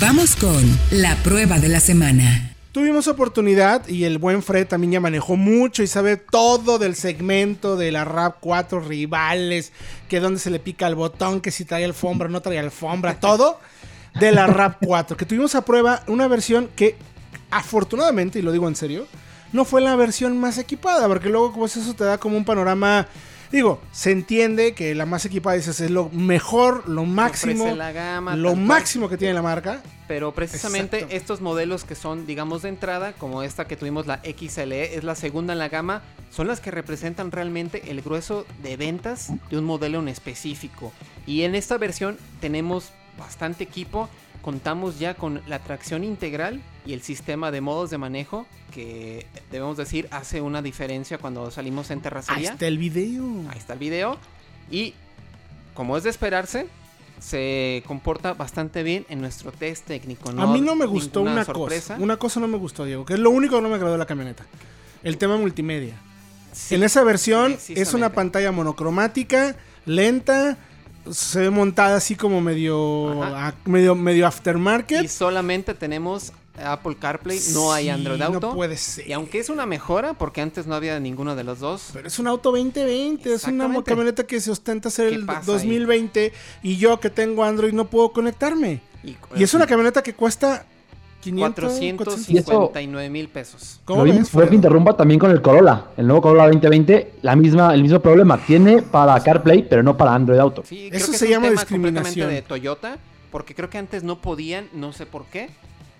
Vamos con la prueba de la semana. Tuvimos oportunidad y el buen Fred también ya manejó mucho y sabe todo del segmento de la RAP 4 rivales, que dónde se le pica el botón, que si trae alfombra, no trae alfombra, todo de la RAP 4. Que tuvimos a prueba una versión que afortunadamente, y lo digo en serio, no fue la versión más equipada, porque luego pues eso te da como un panorama Digo, se entiende que la más equipada dices, es lo mejor, lo máximo, la gama, lo máximo que tiene la marca. Pero precisamente Exacto. estos modelos que son, digamos, de entrada, como esta que tuvimos, la XLE, es la segunda en la gama, son las que representan realmente el grueso de ventas de un modelo en específico. Y en esta versión tenemos bastante equipo, contamos ya con la tracción integral y el sistema de modos de manejo, que debemos decir hace una diferencia cuando salimos en Ahí terracería. está el video. Ahí está el video. Y como es de esperarse, se comporta bastante bien en nuestro test técnico. A mí no me gustó una sorpresa. cosa. Una cosa no me gustó, Diego, que es lo único que no me agradó de la camioneta. El tema multimedia. Sí, en esa versión es una pantalla monocromática, lenta, se ve montada así como medio, Ajá. a- medio, medio aftermarket. Y solamente tenemos Apple CarPlay, no hay Android Auto. No puede ser. Y aunque es una mejora, porque antes no había ninguno de los dos. Pero es un auto 2020, es una camioneta que se ostenta ser ¿Qué el pasa 2020 y yo que tengo Android no puedo conectarme. Y, Y es una camioneta que cuesta 500, 459 mil pesos. ¿Cómo Lo mismo fue que interrumpa también con el Corolla. El nuevo Corolla 2020, la misma, el mismo problema. Tiene para CarPlay, pero no para Android Auto. Sí, Eso creo que se es un llama tema discriminación. de Toyota, porque creo que antes no podían, no sé por qué.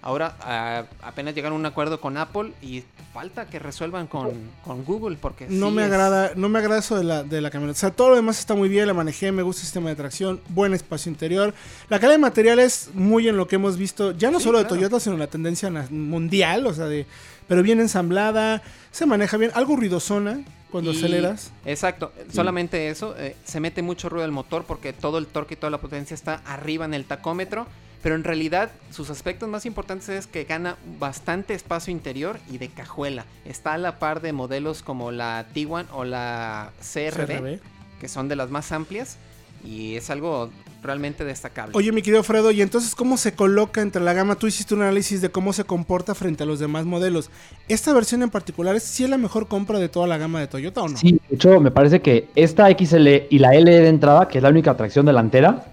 Ahora ah, apenas llegaron a un acuerdo con Apple y falta que resuelvan con, con Google porque No sí me es- agrada, no me agrada eso de la, de la camioneta. O sea, todo lo demás está muy bien, la manejé, me gusta el sistema de tracción, buen espacio interior. La calidad de materiales muy en lo que hemos visto, ya no Sí, solo de. Toyota, sino la tendencia mundial, o sea, de pero bien ensamblada, se maneja bien, algo ruidosona cuando y- aceleras. Exacto, solamente eso, eh, se mete mucho ruido del motor porque todo el torque y toda la potencia está arriba en el tacómetro, pero en realidad sus aspectos más importantes es que gana bastante espacio interior y de cajuela. Está a la par de modelos como la Tiguan o la CRB, CRB. que son de las más amplias y es algo realmente destacable. Oye, mi querido Fredo, ¿y entonces cómo se coloca entre la gama? Tú hiciste un análisis de cómo se comporta frente a los demás modelos. ¿Esta versión en particular es sí es la mejor compra de toda la gama de Toyota o no? Sí, de hecho, me parece que esta XL y la L de entrada, que es la única tracción delantera,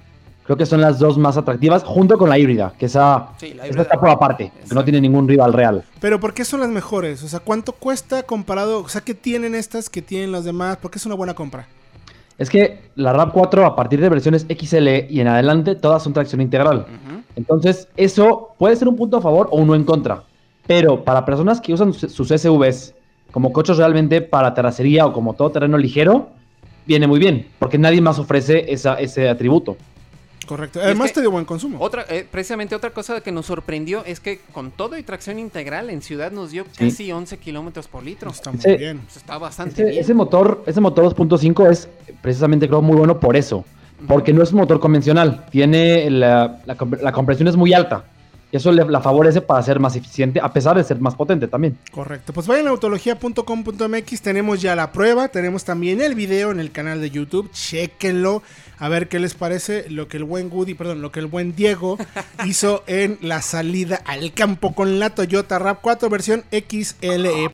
creo que son las dos más atractivas, junto con la híbrida, que esa, Sí, la esa híbrida. está por aparte, que no tiene ningún rival real. Pero ¿por qué son las mejores? O sea, ¿cuánto cuesta comparado? O sea, ¿qué tienen estas que tienen las demás? ¿Por qué es una buena compra? Es que la RAV4 a partir de versiones XL y en adelante todas son tracción integral. Entonces, eso puede ser un punto a favor o uno en contra. Pero para personas que usan sus sus SUVs como coches realmente para terracería o como todo terreno ligero, viene muy bien, porque nadie más ofrece esa, ese atributo. Correcto. es Además que- te dio buen consumo. Otra, eh, precisamente otra cosa que nos sorprendió es que con todo y tracción integral en ciudad nos dio casi 11 kilómetros por litro. Está muy bien. Pues está bastante Ese, bien. ese motor, ese motor 2.5 es precisamente creo muy bueno por eso. Porque no es un motor convencional. Tiene la, la compresión es muy alta. Y eso le, la favorece para ser más eficiente, a pesar de ser más potente también. Correcto. Pues vayan a autología.com.mx. Tenemos ya la prueba. Tenemos también el video en el canal de YouTube. Chequenlo. A ver qué les parece lo que el buen Woody, perdón, lo que el buen Diego hizo en la salida al campo con la Toyota RAV4 versión XLE.